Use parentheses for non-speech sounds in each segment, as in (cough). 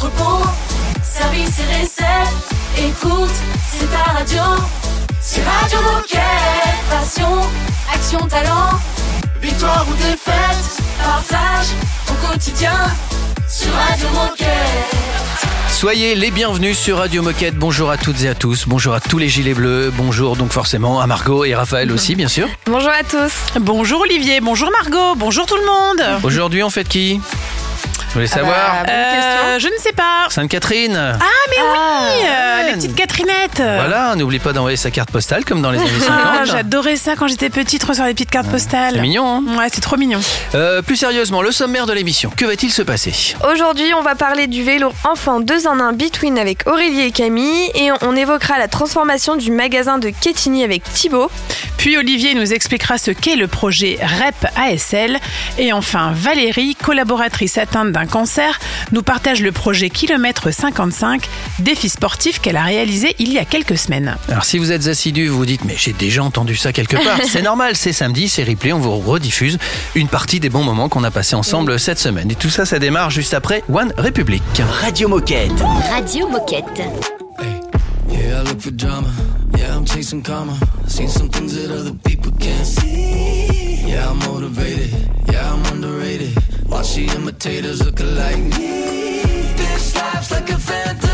entrepôt, service et recettes. Écoute, c'est ta radio. C'est Radio Moquette. Passion, action, talent. Victoire ou défaite, partage au quotidien sur Radio Moquette. Soyez les bienvenus sur Radio Moquette. Bonjour à toutes et à tous. Bonjour à tous les gilets bleus. Bonjour donc forcément à Margot et Raphaël (laughs) aussi, bien sûr. Bonjour à tous. Bonjour Olivier, bonjour Margot, bonjour tout le monde. Aujourd'hui, on fait qui? Vous voulez savoir bah, bonne Euh, je ne sais pas. Sainte-Catherine Ah mais oui, euh, les petites Catherinettes. Voilà, n'oublie pas d'envoyer sa carte postale comme dans les années 50. Ah, J'adorais ça quand j'étais petite, recevoir des petites cartes postales. C'est mignon, hein Ouais, c'est trop mignon. Euh, plus sérieusement, le sommaire de l'émission. Que va-t-il se passer? Aujourd'hui, on va parler du vélo enfant 2 en 1 Between avec Aurélie et Camille et on évoquera la transformation du magasin de Quetigny avec Thibaut. Puis Olivier nous expliquera ce qu'est le projet REP ASL. Et enfin, Valérie, collaboratrice atteinte d'un cancer, nous partage le projet Kilomètre 55, défi sportif qu'elle a réalisé il y a quelques semaines. Alors si vous êtes assidu, vous vous dites mais j'ai déjà entendu ça quelque part. (laughs) c'est normal, c'est samedi, c'est replay, on vous rediffuse une partie des bons moments qu'on a passés ensemble cette semaine. Et tout ça, ça démarre juste après One Republic. Radio Moquette. Radio Moquette. Yeah, I look for drama. Yeah, I'm chasing karma. Seen some things that other people can't see. Yeah, I'm motivated. Yeah, I'm underrated. Watch the imitators look alike me. This life's like a fantasy.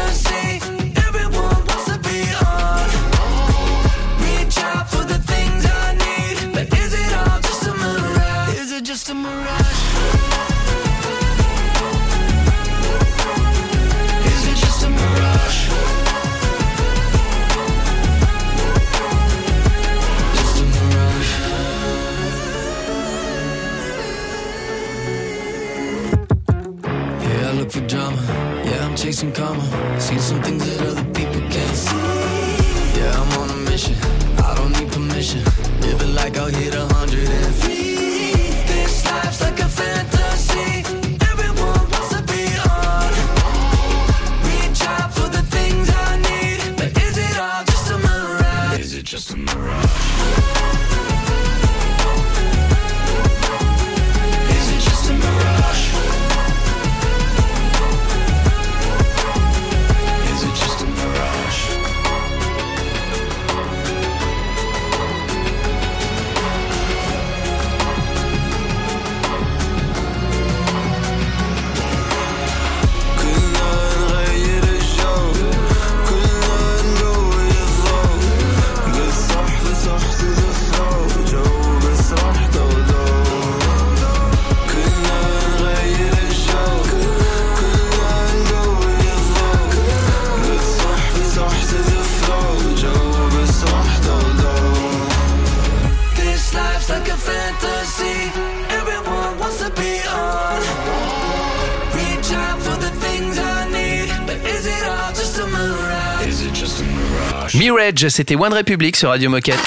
C'était One Republic sur Radio Moquette.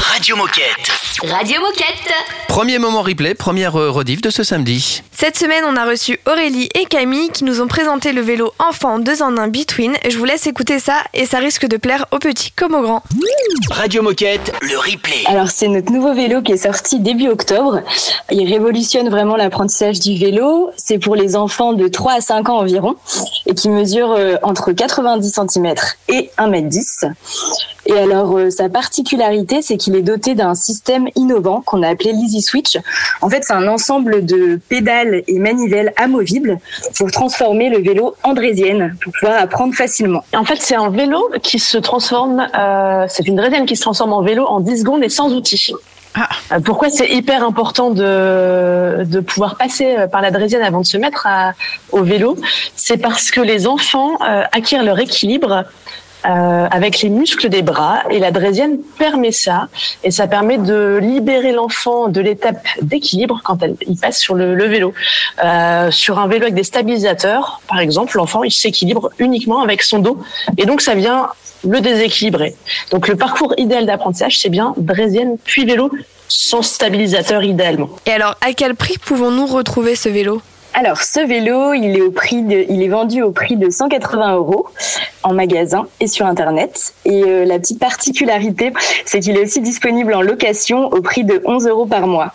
Radio Moquette. Radio Moquette. Premier moment replay, première euh, rediff de ce samedi. Cette semaine, on a reçu Aurélie et Camille qui nous ont présenté le vélo enfant 2 en 1 Between. Je vous laisse écouter ça et ça risque de plaire aux petits comme aux grands. Radio Moquette, le replay. Alors c'est notre nouveau vélo qui est sorti début octobre. Il révolutionne vraiment l'apprentissage du vélo. C'est pour les enfants de 3 à 5 ans environ et qui mesure euh, entre 90 cm et 1 m 10. Et alors euh, sa particularité, c'est qu'il est doté d'un système innovant qu'on a appelé l'Easy Switch. En fait, c'est un ensemble de pédales et manivelles amovibles pour transformer le vélo en draisienne pour pouvoir apprendre facilement. En fait, c'est un vélo qui se transforme, euh, c'est une draisienne qui se transforme en vélo en 10 secondes et sans outils. Ah. Euh, Pourquoi c'est hyper important de, de pouvoir passer par la draisienne avant de se mettre à- au vélo? C'est parce que les enfants euh, acquièrent leur équilibre euh, avec les muscles des bras et la draisienne permet ça et ça permet de libérer l'enfant de l'étape d'équilibre quand elle, il passe sur le, le vélo. Euh, sur un vélo avec des stabilisateurs, par exemple, l'enfant il s'équilibre uniquement avec son dos et donc ça vient le déséquilibrer. Donc le parcours idéal d'apprentissage c'est bien draisienne puis vélo sans stabilisateur idéalement. Et alors, à quel prix pouvons-nous retrouver ce vélo? Alors, ce vélo, il est au prix de, il est vendu au prix de 180 euros en magasin et sur internet. Et euh, la petite particularité, c'est qu'il est aussi disponible en location au prix de 11 euros par mois.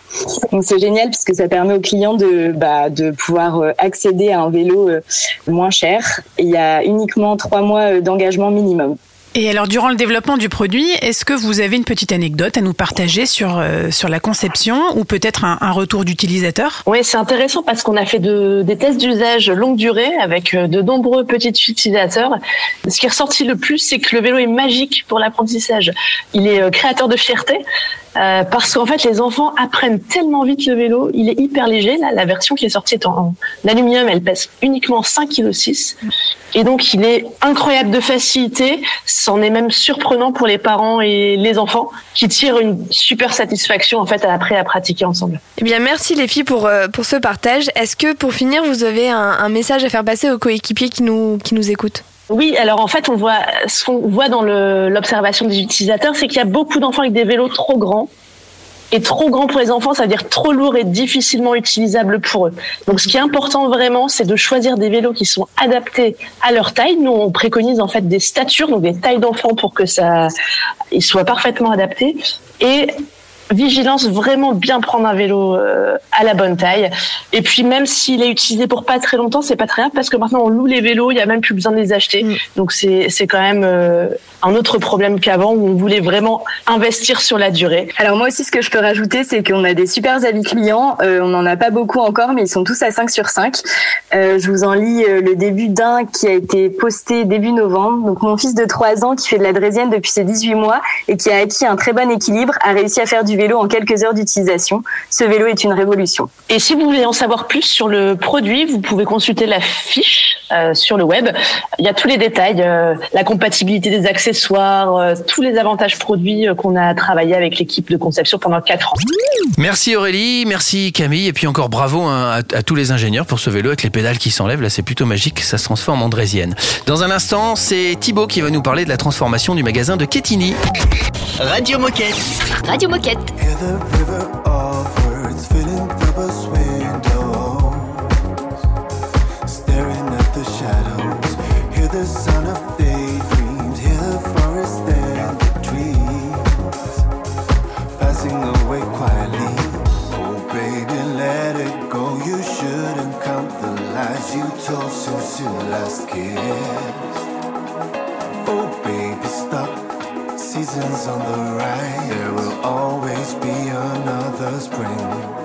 Donc c'est génial puisque ça permet aux clients de, bah, de pouvoir euh, accéder à un vélo euh, moins cher. Il y a uniquement trois mois d'engagement minimum. Et alors, durant le développement du produit, est-ce que vous avez une petite anecdote à nous partager sur, euh, sur la conception ou peut-être un, retour d'utilisateur? Oui, c'est intéressant parce qu'on a fait de, des tests d'usage longue durée avec euh, de nombreux petits utilisateurs. Ce qui est ressorti le plus, c'est que le vélo est magique pour l'apprentissage. Il est euh, créateur de fierté. Euh, parce qu'en fait, les enfants apprennent tellement vite le vélo. Il est hyper léger. Là, la version qui est sortie est en, aluminium. Elle pèse uniquement 5,6 kg. Et donc, il est incroyable de facilité. C'en est même surprenant pour les parents et les enfants qui tirent une super satisfaction en fait après à pratiquer ensemble. Eh bien, merci les filles pour, euh, pour ce partage. Est-ce que pour finir, vous avez un, un message à faire passer aux coéquipiers qui nous, qui nous écoutent? Oui, alors en fait, on voit ce qu'on voit dans l'observation des utilisateurs, c'est qu'il y a beaucoup d'enfants avec des vélos trop grands. Et trop grand pour les enfants, ça veut dire trop lourd et difficilement utilisable pour eux. Donc, ce qui est important vraiment, c'est de choisir des vélos qui sont adaptés à leur taille. Nous, on préconise en fait des statures, donc des tailles d'enfants pour que ça, ils soient parfaitement adaptés. Et vigilance, vraiment bien prendre un vélo euh, à la bonne taille. Et puis même s'il est utilisé pour pas très longtemps, c'est pas très grave parce que maintenant on loue les vélos, il y a même plus besoin de les acheter. Donc c'est c'est quand même euh, un autre problème qu'avant où on voulait vraiment investir sur la durée. Alors moi aussi, ce que je peux rajouter, c'est qu'on a des super avis clients. Euh, on n'en a pas beaucoup encore, mais ils sont tous à 5 sur 5. Euh, je vous en lis euh, le début d'un qui a été posté début novembre. Donc mon fils de 3 ans qui fait de la draisienne depuis ses 18 mois et qui a acquis un très bon équilibre, a réussi à faire du vélo en quelques heures d'utilisation. Ce vélo est une révolution. Et si vous voulez en savoir plus sur le produit, vous pouvez consulter la fiche euh, sur le web. Il y a tous les détails, euh, la compatibilité des accessoires, euh, tous les avantages produits euh, qu'on a travaillé avec l'équipe de conception pendant 4 ans. Merci Aurélie, merci Camille, et puis encore bravo hein, à, à tous les ingénieurs pour ce vélo avec les pédales qui s'enlèvent. Là, c'est plutôt magique, ça se transforme en draisienne. Dans un instant, c'est Thibaut qui va nous parler de la transformation du magasin de Kétini. Radio Moquette. Radio Moquette. Hear the river of words filling Bubba's window. Staring at the shadows. Hear the sound of daydreams. Hear the forest and the trees. Passing away quietly. Oh, baby, let it go. You shouldn't count the lies you told since you last kissed. On the rise. There will always be another spring.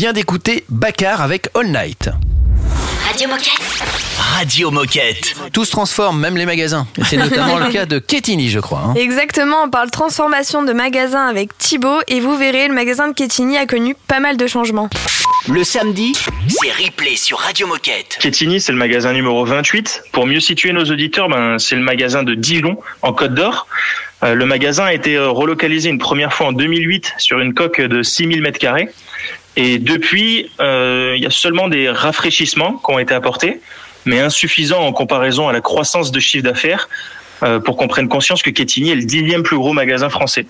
Vient d'écouter Baccar avec All Night. Radio Moquette. Radio Moquette. Tout se transforme, même les magasins. C'est notamment le cas de Ketini, je crois. Hein. Exactement, on parle transformation de magasin avec Thibaut et vous verrez, le magasin de Ketini a connu pas mal de changements. Le samedi, c'est replay sur Radio Moquette. Ketini, c'est le magasin numéro 28. Pour mieux situer nos auditeurs, ben, c'est le magasin de Dijon, en Côte d'Or. Euh, le magasin a été relocalisé une première fois en 2008 sur une coque de 6000 mètres carrés. Et depuis, euh, il y a seulement des rafraîchissements qui ont été apportés, mais insuffisants en comparaison à la croissance de chiffre d'affaires euh, pour qu'on prenne conscience que Quetigny est le dixième plus gros magasin français.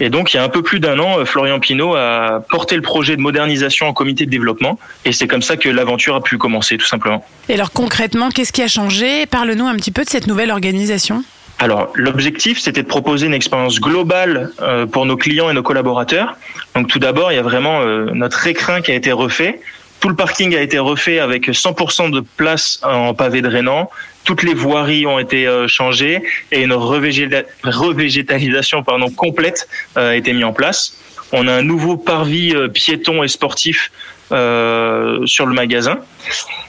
Et donc, il y a un peu plus d'un an, euh, Florian Pinault a porté le projet de modernisation en comité de développement. Et c'est comme ça que l'aventure a pu commencer, tout simplement. Et alors, concrètement, qu'est-ce qui a changé? Parle-nous un petit peu de cette nouvelle organisation. Alors, l'objectif, c'était de proposer une expérience globale euh, pour nos clients et nos collaborateurs. Donc, tout d'abord, il y a vraiment euh, notre écrin qui a été refait. Tout le parking a été refait avec 100% de place en pavé drainant. Toutes les voiries ont été euh, changées et une revégétalisation complète a été mise en place. On a un nouveau parvis piéton et sportif sur le magasin.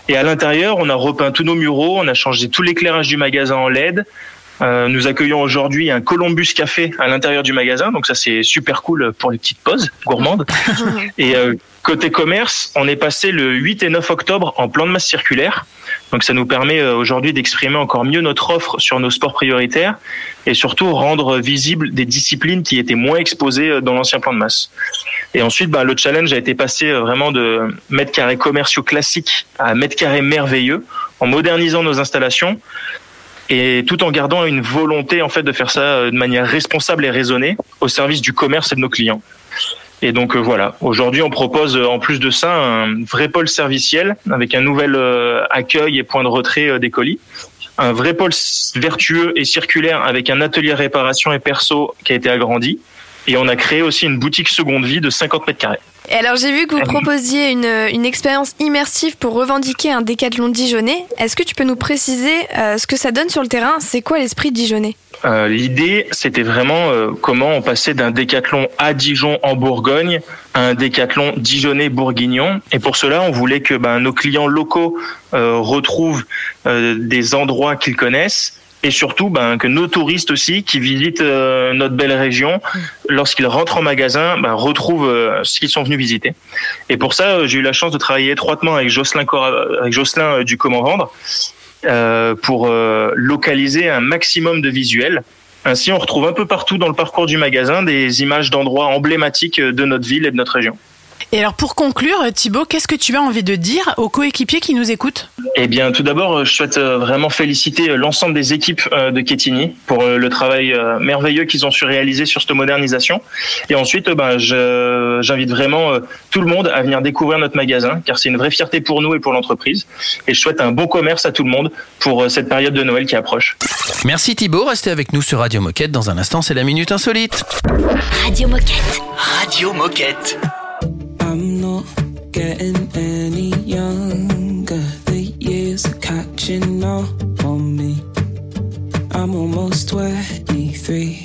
Et à l'intérieur, on a repeint tous nos muraux, on a changé tout l'éclairage du magasin en LED. Euh, nous accueillons aujourd'hui un Columbus Café à l'intérieur du magasin, donc ça c'est super cool pour les petites pauses gourmandes. (laughs) et euh, côté commerce, on est passé le 8 et 9 octobre en plan de masse circulaire. Donc ça nous permet euh, aujourd'hui d'exprimer encore mieux notre offre sur nos sports prioritaires et surtout rendre visibles des disciplines qui étaient moins exposées dans l'ancien plan de masse. Et ensuite, bah, le challenge a été passé vraiment de mètres carrés commerciaux classiques à mètres carrés merveilleux en modernisant nos installations et tout en gardant une volonté en fait de faire ça de manière responsable et raisonnée au service du commerce et de nos clients. Et donc voilà, aujourd'hui on propose en plus de ça un vrai pôle serviciel avec un nouvel accueil et point de retrait des colis, un vrai pôle vertueux et circulaire avec un atelier réparation et perso qui a été agrandi, et on a créé aussi une boutique seconde vie de 50 mètres carrés. Et alors j'ai vu que vous proposiez une, une expérience immersive pour revendiquer un décathlon dijonnais. Est-ce que tu peux nous préciser euh, ce que ça donne sur le terrain? C'est quoi l'esprit dijonnais? Euh, L'idée, c'était vraiment euh, comment on passait d'un décathlon à Dijon en Bourgogne à un décathlon dijonnais bourguignon. Et pour cela, on voulait que ben, nos clients locaux retrouvent des endroits qu'ils connaissent et surtout ben, que nos touristes aussi qui visitent euh, notre belle région, lorsqu'ils rentrent en magasin, ben, retrouvent euh, ce qu'ils sont venus visiter. Et pour ça, euh, j'ai eu la chance de travailler étroitement avec Jocelyn, avec Jocelyn du Comment Vendre pour localiser un maximum de visuels. Ainsi, on retrouve un peu partout dans le parcours du magasin des images d'endroits emblématiques de notre ville et de notre région. Et alors pour conclure, Thibaut, qu'est-ce que tu as envie de dire aux coéquipiers qui nous écoutent Eh bien, tout d'abord, je souhaite euh, vraiment féliciter euh, l'ensemble des équipes euh, de Ketini pour le travail merveilleux qu'ils ont su réaliser sur cette modernisation. Et ensuite, ben, j'invite vraiment tout le monde à venir découvrir notre magasin, car c'est une vraie fierté pour nous et pour l'entreprise. Et je souhaite un bon commerce à tout le monde pour cette période de Noël qui approche. Merci Thibaut, restez avec nous sur Radio Moquette. Dans un instant, c'est la Minute Insolite. Radio Moquette. Radio Moquette. Getting any younger. The years are catching up on me. I'm almost 23.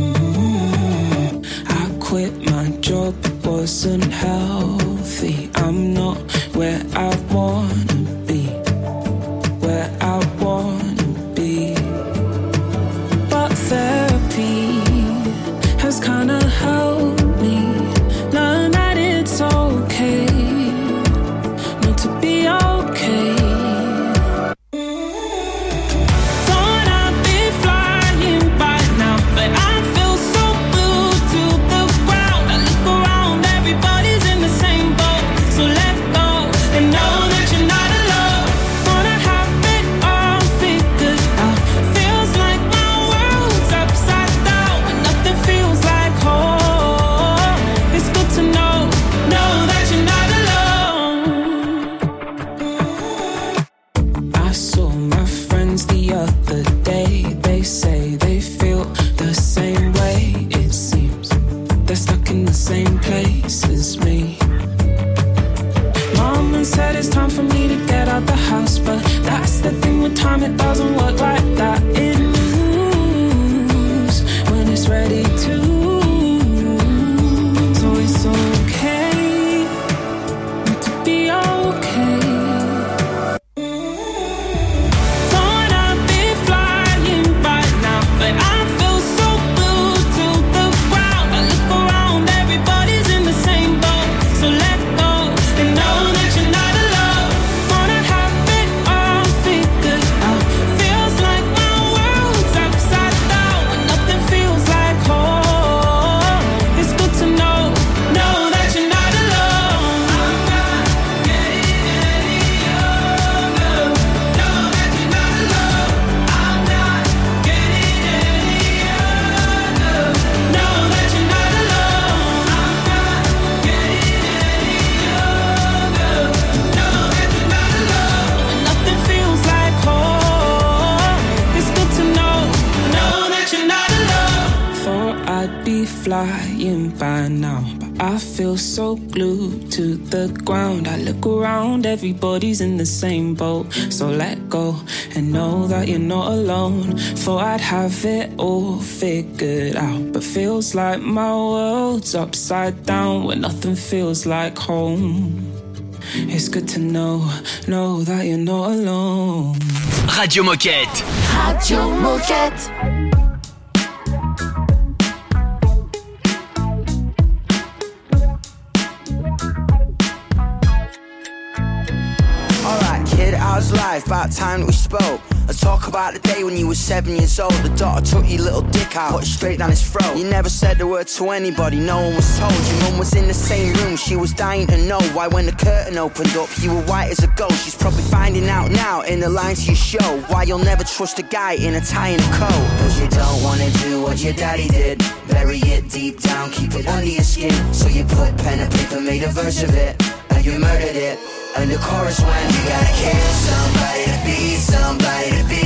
Mm-hmm. I quit my job, it wasn't healthy. I'm not where I wanna have it all figured out, but feels like my world's upside down when nothing feels like home. It's good to know, know that you're not alone. Radio Moquette. Radio Moquette. Alright, kid, how's life? About time that we spoke. Let's talk about the day when you were seven years old. The daughter took your little dick out, put it straight down his throat. You never said a word to anybody, no one was told. Your mum was in the same room, she was dying to know why when the curtain opened up, you were white as a ghost. She's probably finding out now in the lines to your show why you'll never trust a guy in a tie and a coat. Cause you don't wanna do what your daddy did. Bury it deep down, keep it under your skin. So you put pen and paper, made a verse of it, and you murdered it. And the chorus when you gotta kill somebody to be somebody to be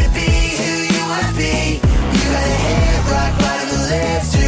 be. You got a head rock bottom left.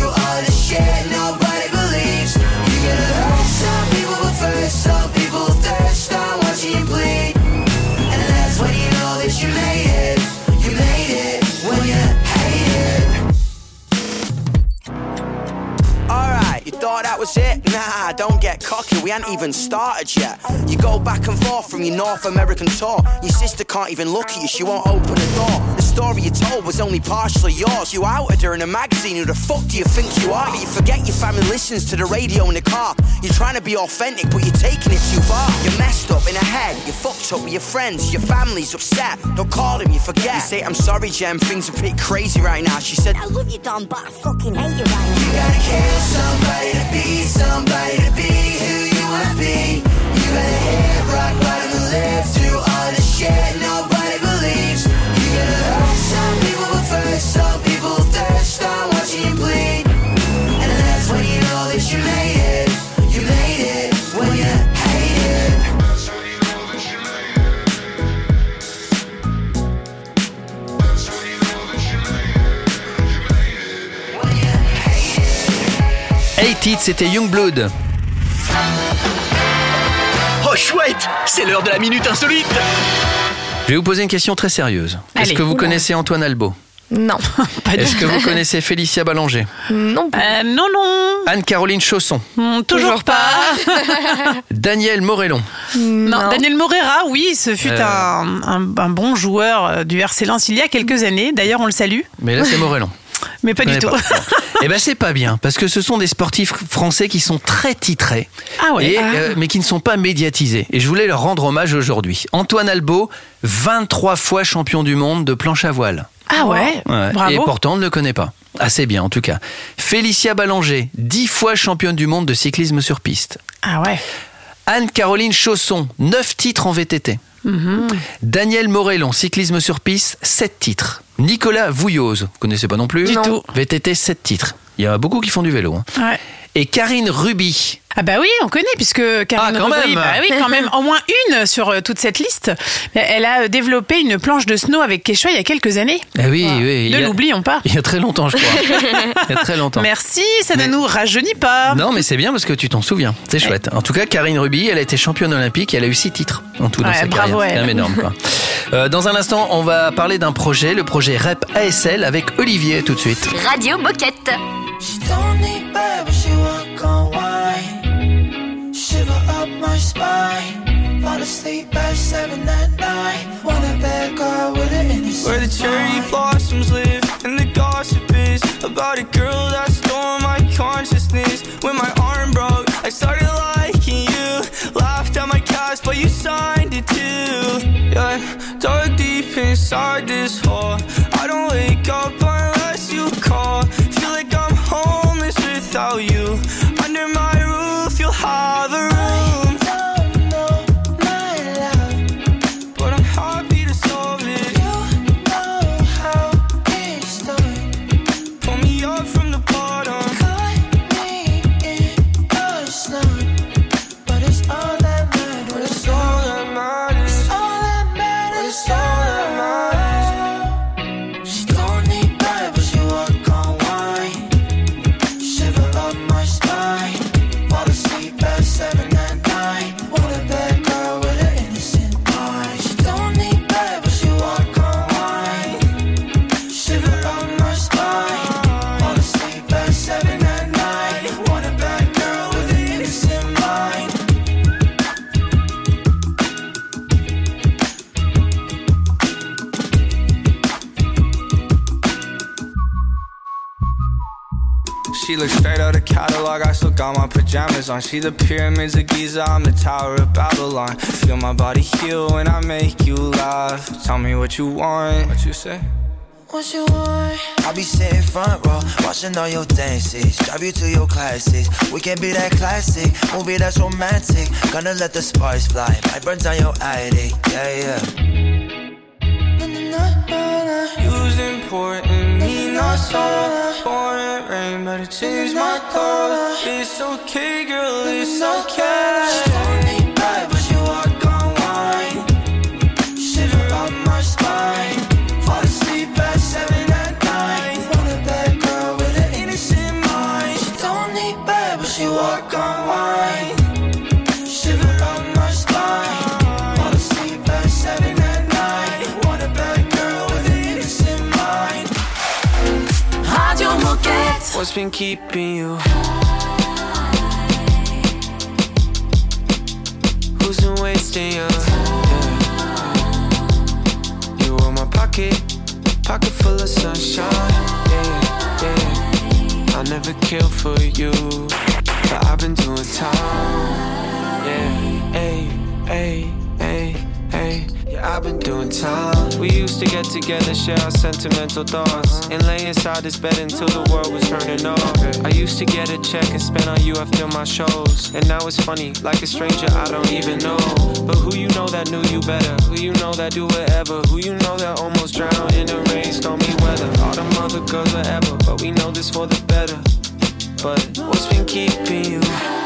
Thought that was it? Nah, don't get cocky, we ain't even started yet. You go back and forth from your North American tour. Your sister can't even look at you, she won't open the door. The story you told was only partially yours. You outed her in a magazine, who the fuck do you think you are? But you forget your family listens to the radio in the car. You're trying to be authentic, but you're taking it too far. You're messed up in the head, you're fucked up with your friends, your family's upset. Don't call him, you forget. You say, I'm sorry, Jem, things are pretty crazy right now. She said, I love you, Don, but I fucking hate you right now. You gotta kill somebody be somebody to be c'était Youngblood. Oh chouette, c'est l'heure de la minute insolite. Je vais vous poser une question très sérieuse. Est-ce que vous Oula. connaissez Antoine Albo Non. (laughs) Est-ce que vous connaissez Félicia Ballanger Non. Euh, non, non, Anne-Caroline Chausson? Hmm, toujours, pas. (laughs) Daniel Morellon? Non, Daniel Morera, oui, ce fut Euh. un, un- un bon joueur euh, du RC Lens il y a quelques années. D'ailleurs, on le salue, Mais là c'est (laughs) Morellon. Mais pas du tout. (laughs) Eh ben c'est pas bien parce que ce sont des sportifs français qui sont très titrés, Ah ouais. et, Ah. euh, mais qui ne sont pas médiatisés. Et je voulais leur rendre hommage aujourd'hui. Antoine Albo, 23 fois champion du monde de planche à voile. Ah ouais, Ouais, bravo. Et pourtant on ne le connaît pas. Assez bien en tout cas. Félicia Ballanger, 10 fois championne du monde de cyclisme sur piste. Ah ouais. Anne-Caroline Chausson, 9 titres en VTT. Mhm. Daniel Morellon, cyclisme sur piste, 7 titres. Nicolas Vouilloz, vous connaissez pas non plus Du tout. VTT, 7 titres. Il y a beaucoup qui font du vélo. hein. Ouais. Et Karine Ruby, Ah bah oui, on connaît puisque Karine Ah, quand Ruby, même. bah oui, quand même, au moins une sur euh, toute cette liste. Elle a euh, développé une planche de snow avec Quechua il y a quelques années. Ah oui, oui. Ne l'oublions pas. Il y a très longtemps, je crois. (laughs) il y a très longtemps. Merci, ça Mais- ne nous rajeunit pas. Non, mais c'est bien parce que tu t'en souviens. C'est chouette. En tout cas, Karine Ruby, elle a été championne olympique et elle a eu six titres en tout dans Ouais, sa bravo carrière. C'est quand même énorme. Quoi. Euh, dans un instant, on va parler d'un projet, le projet REP ASL avec Olivier tout de suite. Radio Moquette. Fall asleep at seven at night. Want a bad girl with an innocent Where the cherry blossoms live and the gossip is about a girl that stole my consciousness. When my arm broke, I started liking you. Laughed at my cast, but you signed it too. Yeah, dug deep inside this hole. I don't wake up unless you call. Feel like I'm homeless without you. Got my pajamas on. See the pyramids of Giza, I'm the Tower of Babylon. Feel my body heal when I make you laugh. Tell me what you want. What you say? What you want? I'll be sitting front row, watching all your dances. Drive you to your classes. We can be that classic movie that's romantic. Gonna let the sparks fly. Might burn down your attic. Yeah, yeah. You's important, Pouring rain, but change my color. It's okay, girl, it's okay. What's been keeping you? Who's been wasting you? Yeah. You were my pocket, pocket full of sunshine. Yeah, yeah. I'll never kill for you, but I've been doing time. Yeah, hey, hey, hey, I've been doing time. We used to get together, share our sentimental thoughts, and lay inside this bed until the world was turning off. I used to get a check and spend on you after my shows, and now it's funny, like a stranger I don't even know. But who you know that knew you better? Who you know that do whatever? Who you know that almost drowned in the rain, stormy weather? All the mother girls whatever, but we know this for the better. But what's been keeping you?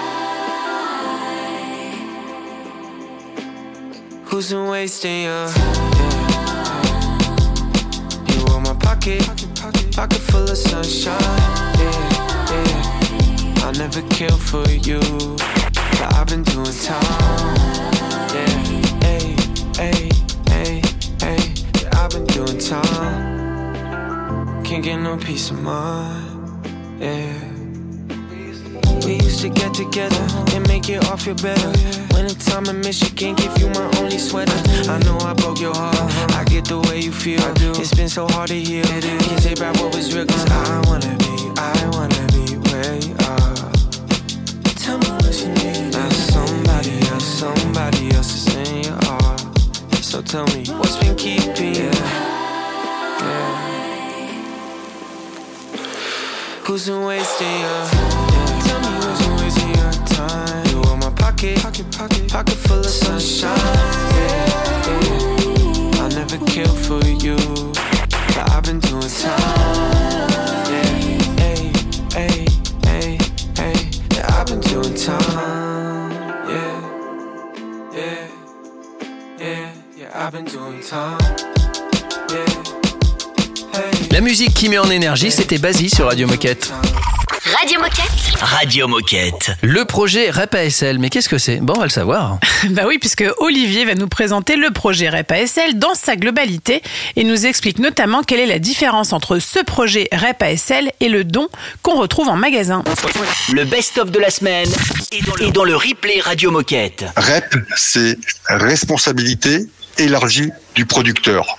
Who's been wasting you? Yeah. You were my pocket, pocket full of sunshine. Yeah, yeah. I'll never kill for you, but I've been doing time. Yeah, hey, hey, hey, hey. Yeah, I've been doing time. Can't get no peace of mind. Yeah. We used to get together and make it all feel better. When it's in Michigan, give you my only sweater. I know I broke your heart. I get the way you feel. It's been so hard to heal. Can't take back what was real, cause I wanna be, I wanna be where you are. Tell me what you need. Now somebody else, somebody else is in your heart. So tell me, what's been keeping you? Yeah. Who's been wasting your yeah. La musique qui met en énergie, c'était Basie sur Radio Moquette. Radio Moquette. Radio Moquette. Le projet REP ASL, mais qu'est-ce que c'est? Bon, on va le savoir. (laughs) Bah oui, puisque Olivier va nous présenter le projet REP ASL dans sa globalité et nous explique notamment quelle est la différence entre ce projet REP ASL et le don qu'on retrouve en magasin. Le best-of de la semaine est dans le replay Radio Moquette. REP, c'est responsabilité élargie du producteur.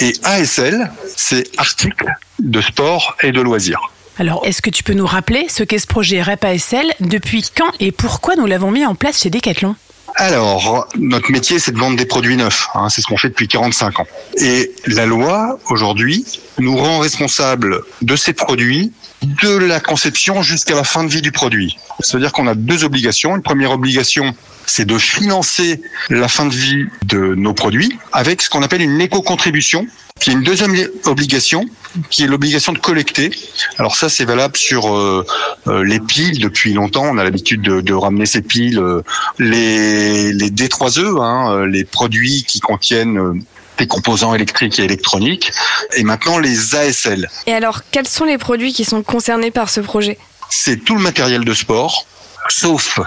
Et ASL, c'est article de sport et de loisirs. Alors, est-ce que tu peux nous rappeler ce qu'est ce projet REP ASL, depuis quand et pourquoi nous l'avons mis en place chez Decathlon? Alors, notre métier, c'est de vendre des produits neufs. Hein, c'est ce qu'on fait depuis 45 ans. Et la loi, aujourd'hui, nous rend responsables de ces produits de la conception jusqu'à la fin de vie du produit. C'est-à-dire qu'on a deux obligations. Une première obligation, c'est de financer la fin de vie de nos produits avec ce qu'on appelle une éco-contribution, qui est une deuxième obligation, qui est l'obligation de collecter. Alors ça, c'est valable sur euh, euh, les piles depuis longtemps. On a l'habitude de, de, ramener ces piles, euh, les, les D3E, hein, les produits qui contiennent des composants électriques et électroniques, et maintenant les ASL. Et alors, quels sont les produits qui sont concernés par ce projet? C'est tout le matériel de sport, sauf,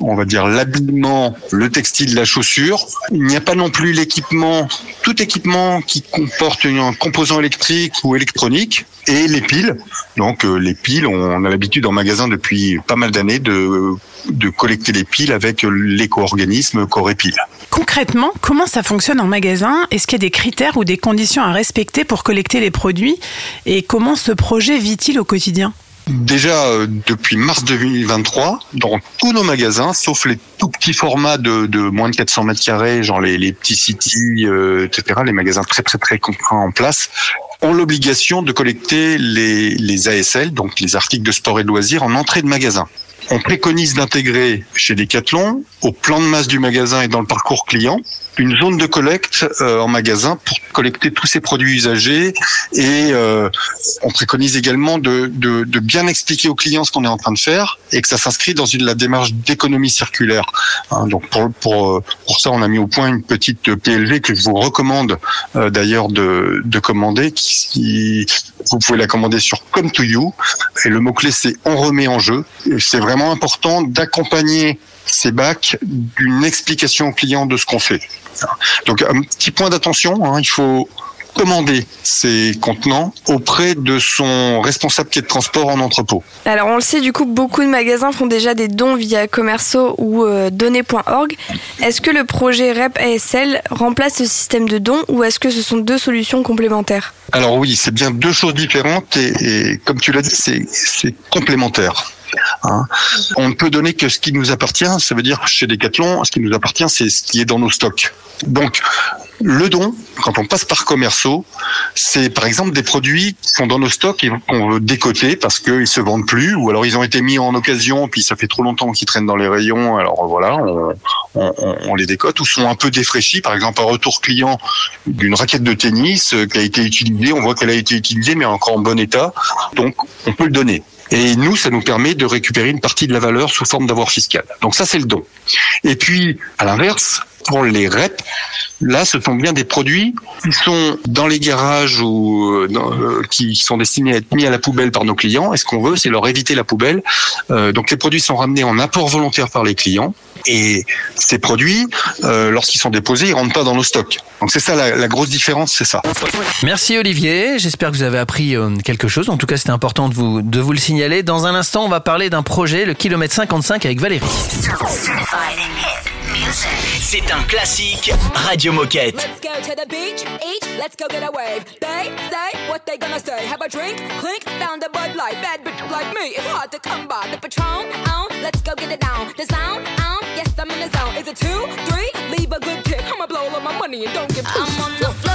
on va dire, l'habillement, le textile, la chaussure. Il n'y a pas non plus l'équipement, tout équipement qui comporte un composant électrique ou électronique et les piles. Donc euh, les piles, on a l'habitude en magasin depuis pas mal d'années de, de collecter les piles avec l'éco-organisme Corépile. Concrètement, comment ça fonctionne en magasin? Est-ce qu'il y a des critères ou des conditions à respecter pour collecter les produits? Et comment ce projet vit-il au quotidien? Déjà euh, depuis mars 2023, dans tous nos magasins, sauf les tout petits formats de, de moins de 400 mètres carrés, genre les, les petits cities, euh, etc., les magasins très très très contraints en place, ont l'obligation de collecter les, les ASL, donc les articles de sport et de loisirs, en entrée de magasin. On préconise d'intégrer chez Decathlon, au plan de masse du magasin et dans le parcours client, une zone de collecte euh, en magasin pour collecter tous ces produits usagés et euh, on préconise également de, de, de, bien expliquer aux clients ce qu'on est en train de faire et que ça s'inscrit dans une, la démarche d'économie circulaire. Hein, donc pour, pour, pour ça, on a mis au point une petite PLV que je vous recommande euh, d'ailleurs de, de commander. Qui, vous pouvez la commander sur Come to You et le mot-clé c'est on remet en jeu. C'est vraiment important d'accompagner ces bacs d'une explication au client de ce qu'on fait. Donc un petit point d'attention, hein, il faut commander ces contenants auprès de son responsable qui est de transport en entrepôt. Alors on le sait du coup beaucoup de magasins font déjà des dons via commerceau ou euh, données.org. Est-ce que le projet REP ASL remplace ce système de dons ou est-ce que ce sont deux solutions complémentaires? Alors oui, c'est bien deux choses différentes et, et comme tu l'as dit, c'est complémentaire. Hein. On ne peut donner que ce qui nous appartient. Ça veut dire chez Decathlon, ce qui nous appartient, c'est ce qui est dans nos stocks. Donc, le don, quand on passe par commerceau, c'est par exemple des produits qui sont dans nos stocks et qu'on veut décoter parce qu'ils se vendent plus, ou alors ils ont été mis en occasion, puis ça fait trop longtemps qu'ils traînent dans les rayons, alors voilà, on, on, on, les décote, ou sont un peu défraîchis, par exemple un retour client d'une raquette de tennis euh, qui a été utilisée, on voit qu'elle a été utilisée mais encore en bon état, donc on peut le donner. Et nous, ça nous permet de récupérer une partie de la valeur sous forme d'avoir fiscal. Donc ça, c'est le don. Et puis, à l'inverse, pour les REP, là, ce sont bien des produits qui sont dans les garages ou euh, euh, qui sont destinés à être mis à la poubelle par nos clients. Et ce qu'on veut, c'est leur éviter la poubelle. Euh, donc les produits sont ramenés en apport volontaire par les clients. Et ces produits, euh, lorsqu'ils sont déposés, ils rentrent pas dans nos stocks. Donc c'est ça la, la, grosse différence, c'est ça. Merci Olivier. J'espère que vous avez appris euh, quelque chose. En tout cas, c'était important de vous de vous le signaler. Dans un instant, on va parler d'un projet, le kilomètre 55 avec Valérie. C'est un classique Radio Moquette. Let's go to the beach, each, let's go get a wave. They say what they gonna say. Have a drink, clink, found a Bud Light. Bad bitch like me, it's hard to come by. The Patron, on, let's go get it down. The sound, on, yes I'm in the zone. Is it two, three? Leave a good tip. I'ma blow all my money and don't give pushed. I'm on the floor.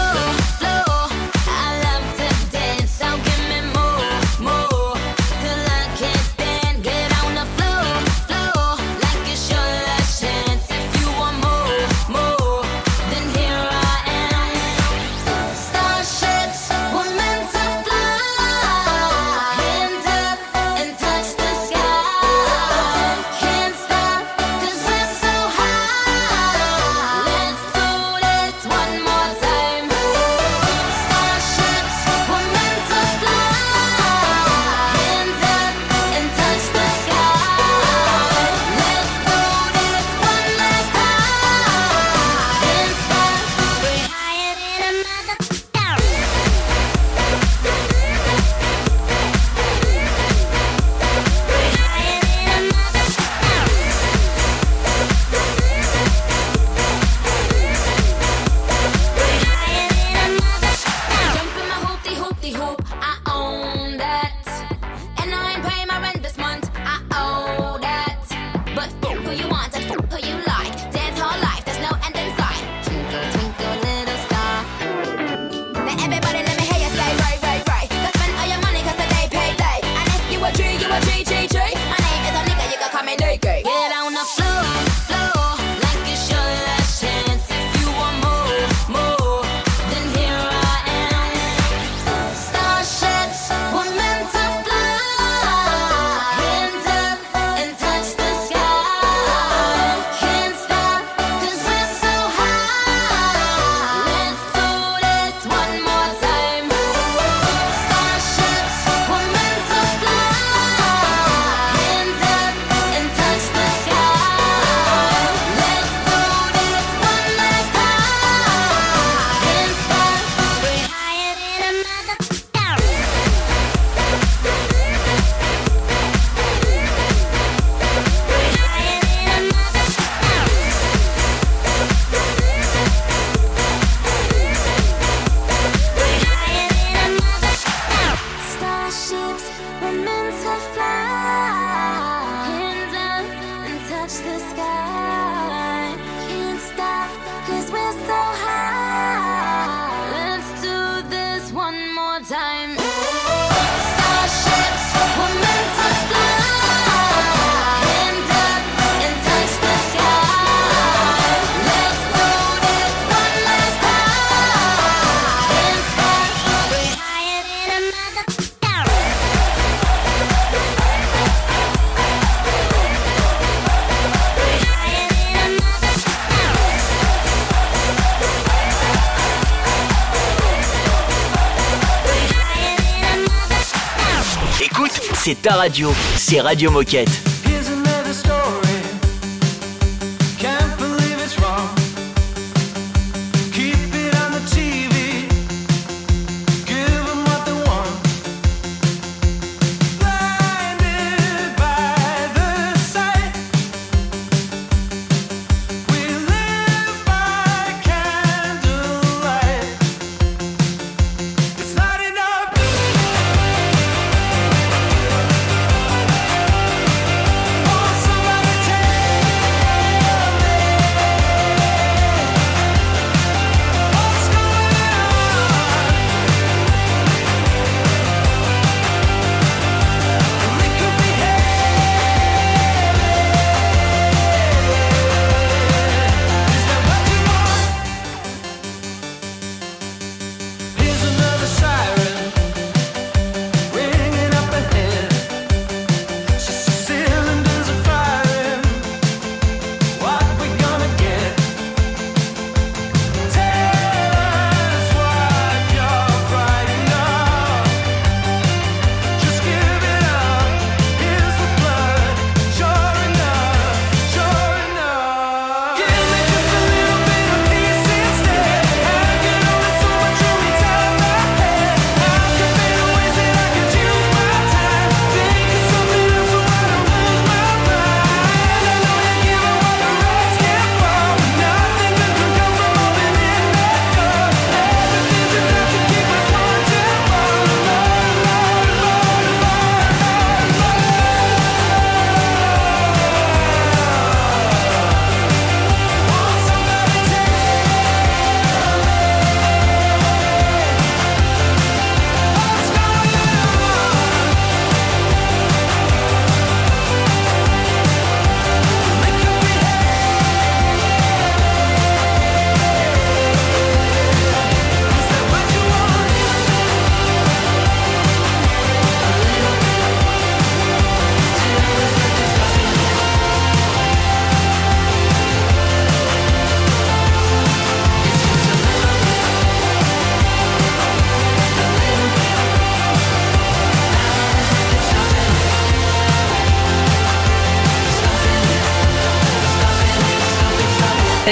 Radio, c'est Radio Moquette.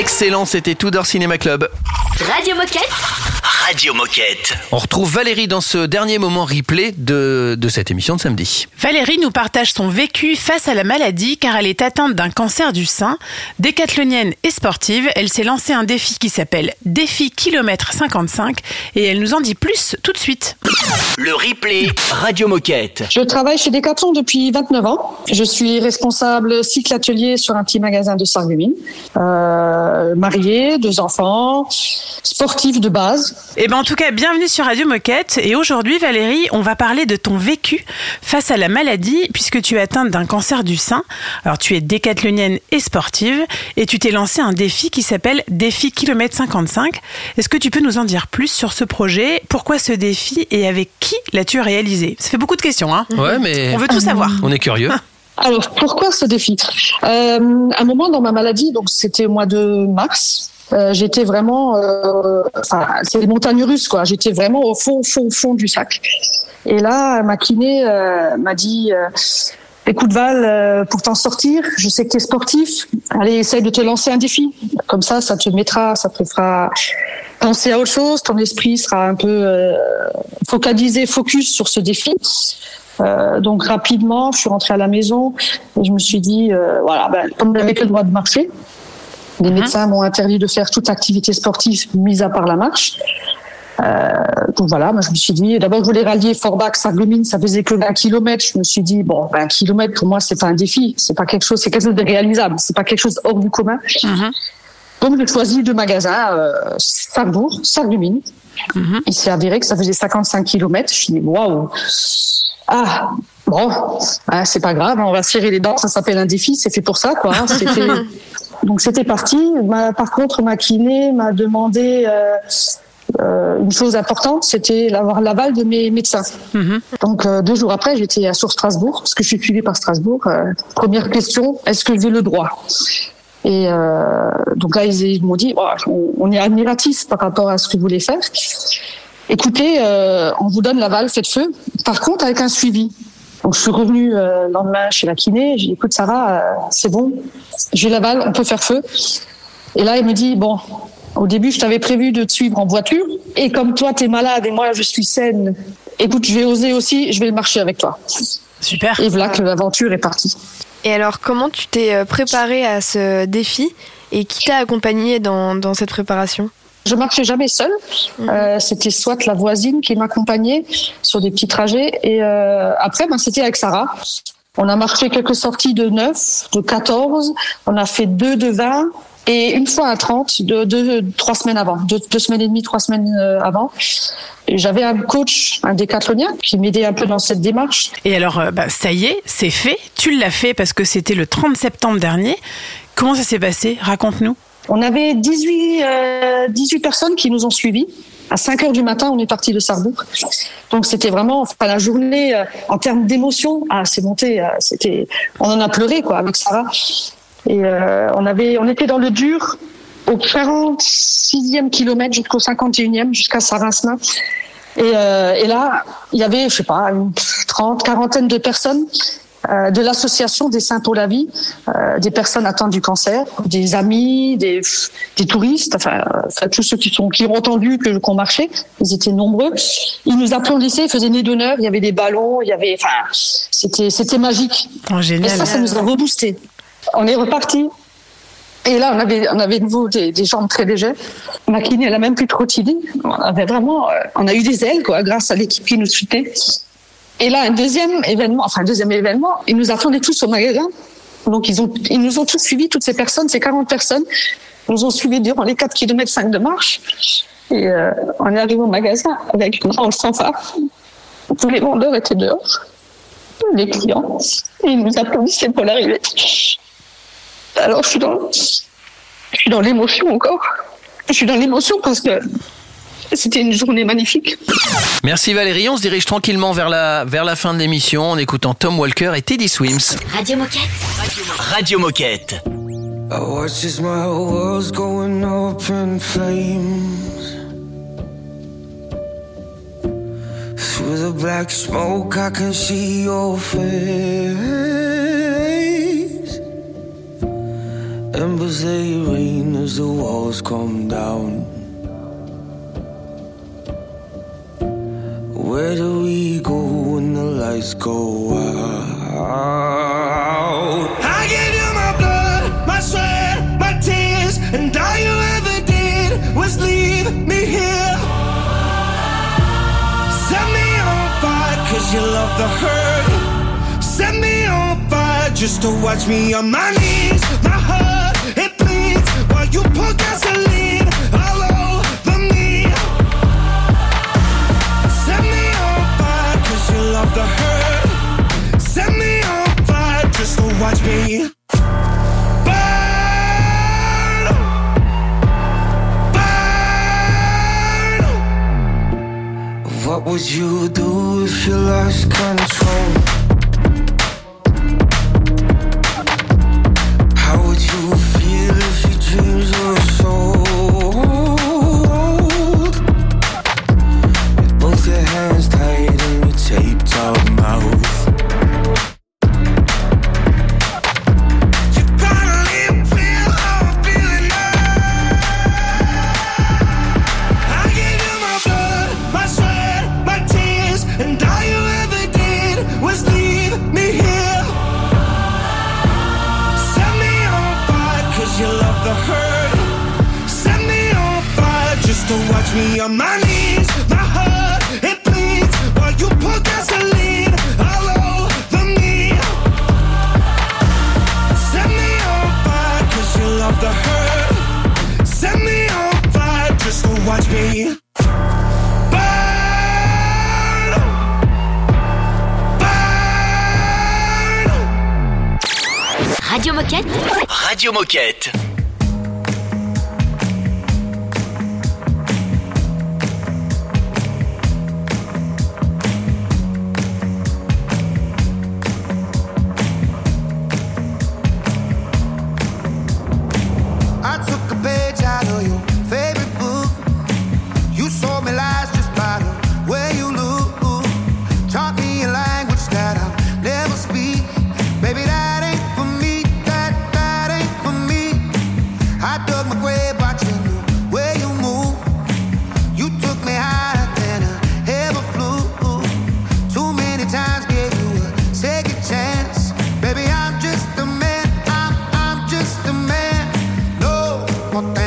Excellent, c'était Tudor Cinéma Club. Radio Moquette. Radio Moquette. On retrouve Valérie dans ce dernier moment replay de, de cette émission de samedi. Valérie nous partage son vécu face à la maladie car elle est atteinte d'un cancer du sein. Décathlonienne et sportive, elle s'est lancée un défi qui s'appelle Défi Kilomètre 55 et elle nous en dit plus tout de suite. Le replay Radio Moquette. Je travaille chez Decathlon depuis 29 ans. Je suis responsable cycle atelier sur un petit magasin de Sarreguemines. Euh, mariée, deux enfants, sportive de base. Eh ben en tout cas, bienvenue sur Radio Moquette. Et aujourd'hui, Valérie, on va parler de ton vécu face à la maladie, puisque tu es atteinte d'un cancer du sein. Alors, tu es décathlonienne et sportive, et tu t'es lancé un défi qui s'appelle Défi Kilomètre 55. Est-ce que tu peux nous en dire plus sur ce projet? Pourquoi ce défi et avec qui l'as-tu réalisé? Ça fait beaucoup de questions, hein Ouais, mais. On veut tout savoir. On est curieux. Alors, pourquoi ce défi? Euh, Un moment dans ma maladie, donc c'était au mois de mars, euh, j'étais vraiment, euh, enfin, c'est les montagnes russes, quoi. J'étais vraiment au fond, fond, fond du sac. Et là, ma kiné euh, m'a dit, euh, écoute Val, pour t'en sortir, je sais que tu es sportif, allez, essaye de te lancer un défi. Comme ça, ça te mettra, ça te fera penser à autre chose, ton esprit sera un peu focalisé, focus sur ce défi. Euh, donc rapidement, je suis rentrée à la maison et je me suis dit, euh, voilà, ben, comme je n'avais que le droit de marcher, les médecins m'ont interdit de faire toute activité sportive, mise à part la marche. Euh, donc voilà, moi je me suis dit, d'abord je voulais rallier Forbach, Sarreguemines, ça faisait que 20 km. Je me suis dit, bon, 20 km pour moi c'est pas un défi, c'est pas quelque chose, c'est quelque chose de réalisable, c'est pas quelque chose hors du commun. Donc j'ai choisi deux magasins, euh, Sarrebourg, Sarreguemines. Il s'est avéré que ça faisait 55 km. Je me suis dit, waouh, ah, bon, hein, c'est pas grave, on va se serrer les dents, ça s'appelle un défi, c'est fait pour ça, quoi. hein. (laughs) Donc c'était parti. Ma- par contre, ma kiné m'a demandé euh, euh, une chose importante, c'était d'avoir l'aval de mes médecins. Donc euh, deux jours après, j'étais à sur Strasbourg, parce que je suis suivie par Strasbourg. Première question, est-ce que j'ai le droit? Et euh, donc là, ils, ils m'ont dit, Oh, on, on est admiratif par rapport à ce que vous voulez faire. Écoutez, euh, on vous donne l'aval, faites feu. Par contre, avec un suivi. Donc je suis revenue euh, le lendemain chez la kiné. J'ai dit, écoute Sarah, euh, c'est bon, j'ai l'aval, on peut faire feu. Et là, il me dit, bon, au début, je t'avais prévu de te suivre en voiture. Et comme toi, tu es malade et moi, je suis saine, écoute, je vais oser aussi, je vais marcher avec toi. Super. Et voilà que l'aventure est partie. Et alors, comment tu t'es euh, préparé à ce défi et qui t'a accompagné dans, dans cette préparation? Je marchais jamais seule. Euh, c'était soit la voisine qui m'accompagnait sur des petits trajets. Et euh, après, ben, c'était avec Sarah. On a marché quelques sorties de 9, de 14. On a fait deux de 20 et une fois à 30, de, de, trois semaines avant, deux, deux semaines et demie, trois semaines euh, avant. Et J'avais un coach, un décathlonien, qui m'aidait un peu dans cette démarche. Et alors, bah, ça y est, c'est fait. Tu l'as fait parce que c'était le 30 septembre dernier. Comment ça s'est passé? Raconte-nous. On avait 18, euh, 18 personnes qui nous ont suivis. À 5 heures du matin, on est parti de Sarrebourg. Donc c'était vraiment, enfin, la journée euh, en termes d'émotion, ah, c'est monté, euh, c'était, on en a pleuré quoi avec Sarah. Et euh, on avait, on était dans le dur au 46e kilomètre jusqu'au 51e, jusqu'à Sarasna. Et, euh, et là, il y avait, je sais pas, une 30, quarantaine de personnes euh, de l'association des Saints pour la vie, euh, des personnes atteintes du cancer, des amis, des, des touristes, enfin, euh, enfin, tous ceux qui sont qui ont entendu que qu'on marchait, ils étaient nombreux. Ils nous applaudissaient, ils faisaient nez d'honneur, il y avait des ballons, il y avait, enfin, c'était c'était magique. Oh, génial. Et ça, ça nous a reboosté. On est reparti. Et là, on avait, on avait de nouveau des, des jambes très légères. Ma kiné, elle a même plus trottiné. On avait vraiment, on a eu des ailes, quoi, grâce à l'équipe qui nous suivait. Et là, un deuxième événement, enfin, un deuxième événement, ils nous attendaient tous au magasin. Donc, ils ont, ils nous ont tous suivis, toutes ces personnes, ces 40 personnes, nous ont suivis durant les 4 km 5 de marche. Et euh, on est arrivé au magasin avec une grande fanfare. Tous les vendeurs étaient dehors, les clients, ils nous applaudissaient pour l'arrivée. Alors, je suis dans, je suis dans l'émotion encore. Je suis dans l'émotion parce que c'était une journée magnifique. Merci Valérie, on se dirige tranquillement vers la, vers la fin de l'émission en écoutant Tom Walker et Teddy Swims. Radio Moquette. Radio Moquette. I watch as my world's going up in flames. Through the black smoke, I can see your face. Embers they rain as the walls come down. Where do we go when the lights go out? I gave you my blood, my sweat, my tears, and all you ever did was leave me here. Set me on fire, cause you love the hurt. Set me on fire just to watch me on my knees. My heart, it bleeds while you pour gasoline all over love the hurt. Set me on fire just to watch me. burn. Burn. What would you do if you lost control? como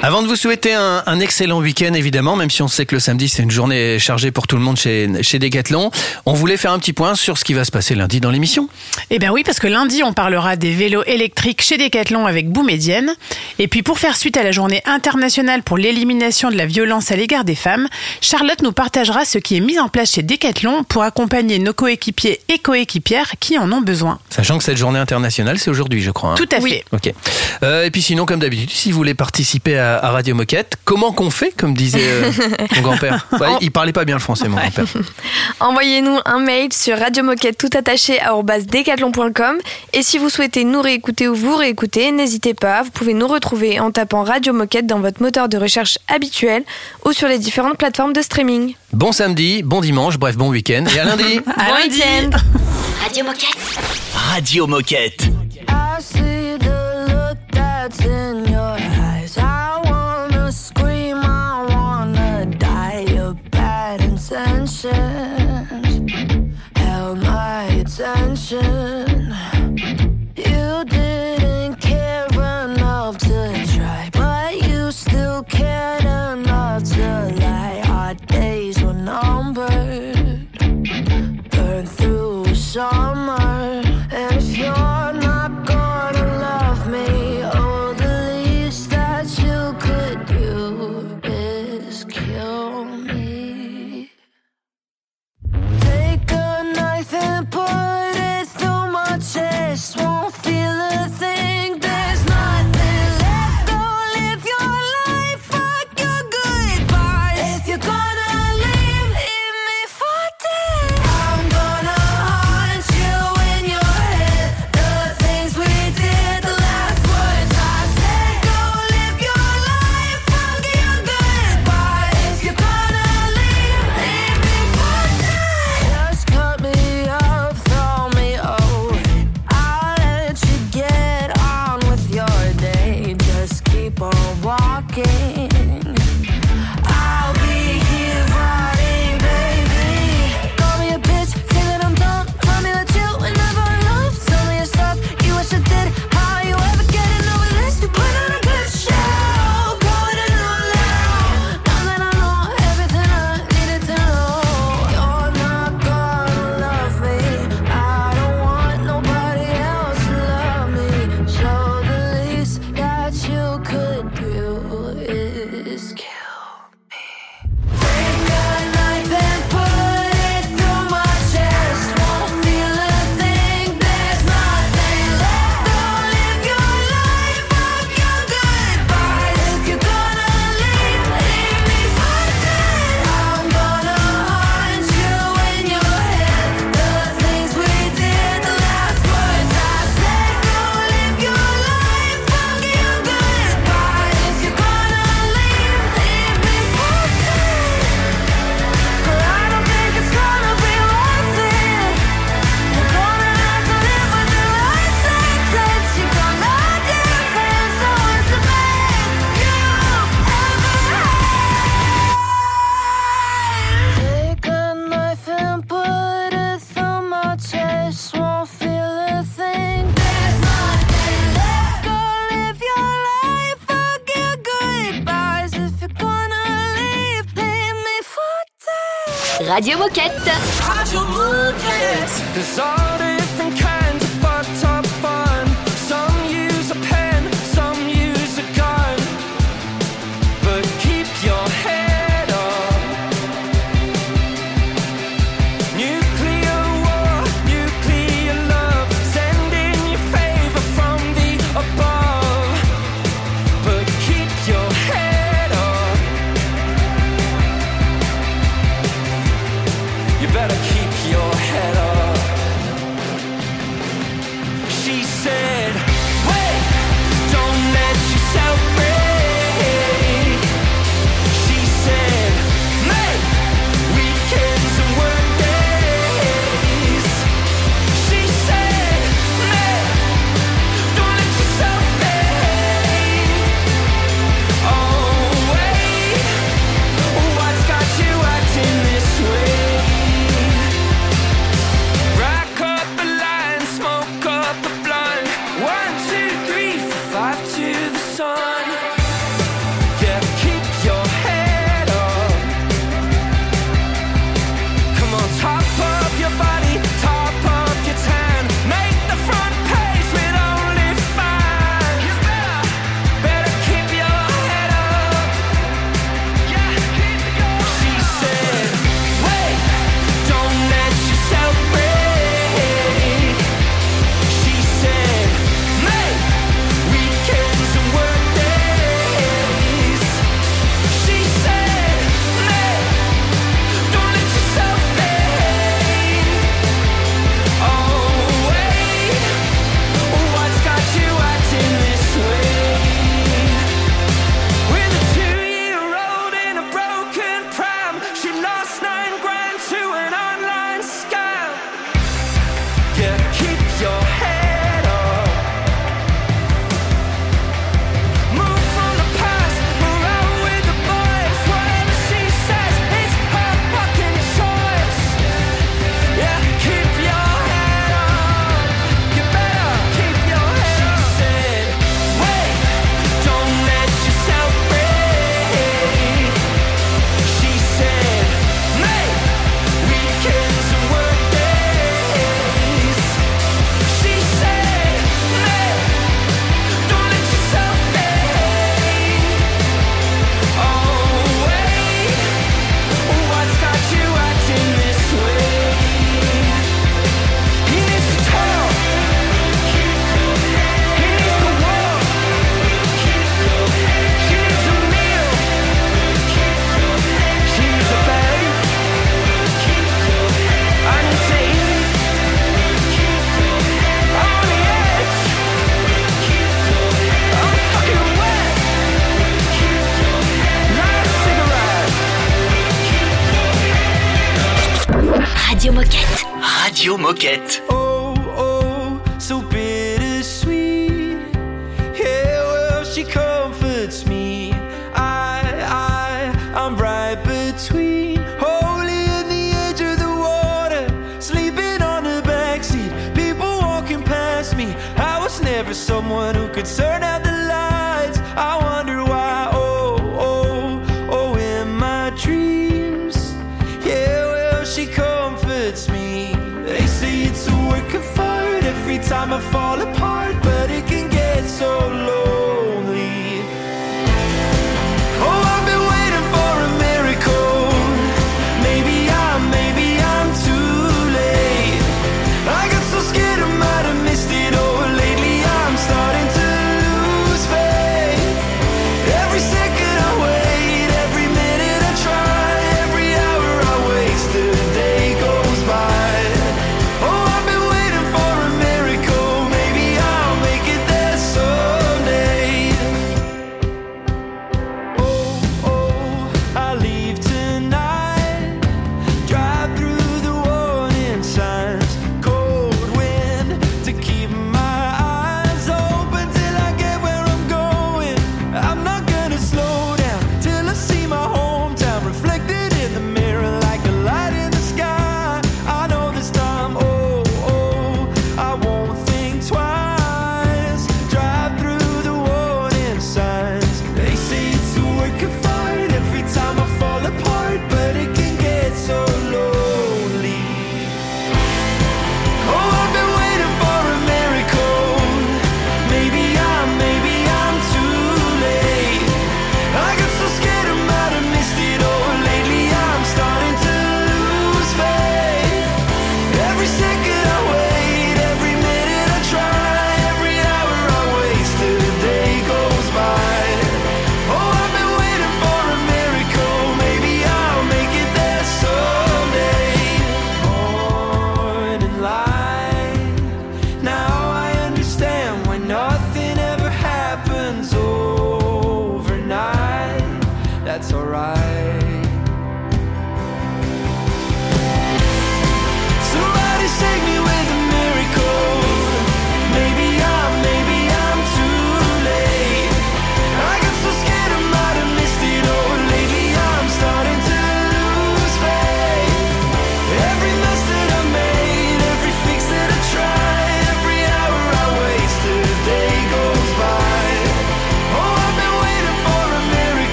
Avant de vous souhaiter un, excellent week-end, évidemment, même si on sait que le samedi, c'est une journée chargée pour tout le monde chez, chez Decathlon, on voulait faire un petit point sur ce qui va se passer lundi dans l'émission. Eh bien oui, parce que lundi, on parlera des vélos électriques chez Decathlon avec Boumedienne. Et puis pour faire suite à la journée internationale pour l'élimination de la violence à l'égard des femmes, Charlotte nous partagera ce qui est mis en place chez Decathlon pour accompagner nos coéquipiers et coéquipières qui en ont besoin. Sachant que cette journée internationale, c'est aujourd'hui, je crois. Hein. Tout à fait. Ok. Euh, et puis sinon, comme d'habitude, si vous voulez participer à, Radio Moquette, comment qu'on fait, comme disait euh, mon grand-père (laughs) ouais, en... Il parlait pas bien le français, mon grand-père. (laughs) Envoyez-nous un mail sur Radio Moquette, tout attaché à Decathlon et si vous souhaitez nous réécouter ou vous réécouter, n'hésitez pas, vous pouvez nous retrouver en tapant Radio Moquette dans votre moteur de recherche habituel ou sur les différentes plateformes de streaming. Bon samedi, bon dimanche, bref bon week-end et à lundi. (laughs) à bon week-end. Radio Moquette. Radio Moquette. Radio Moquette. Radio Moquette.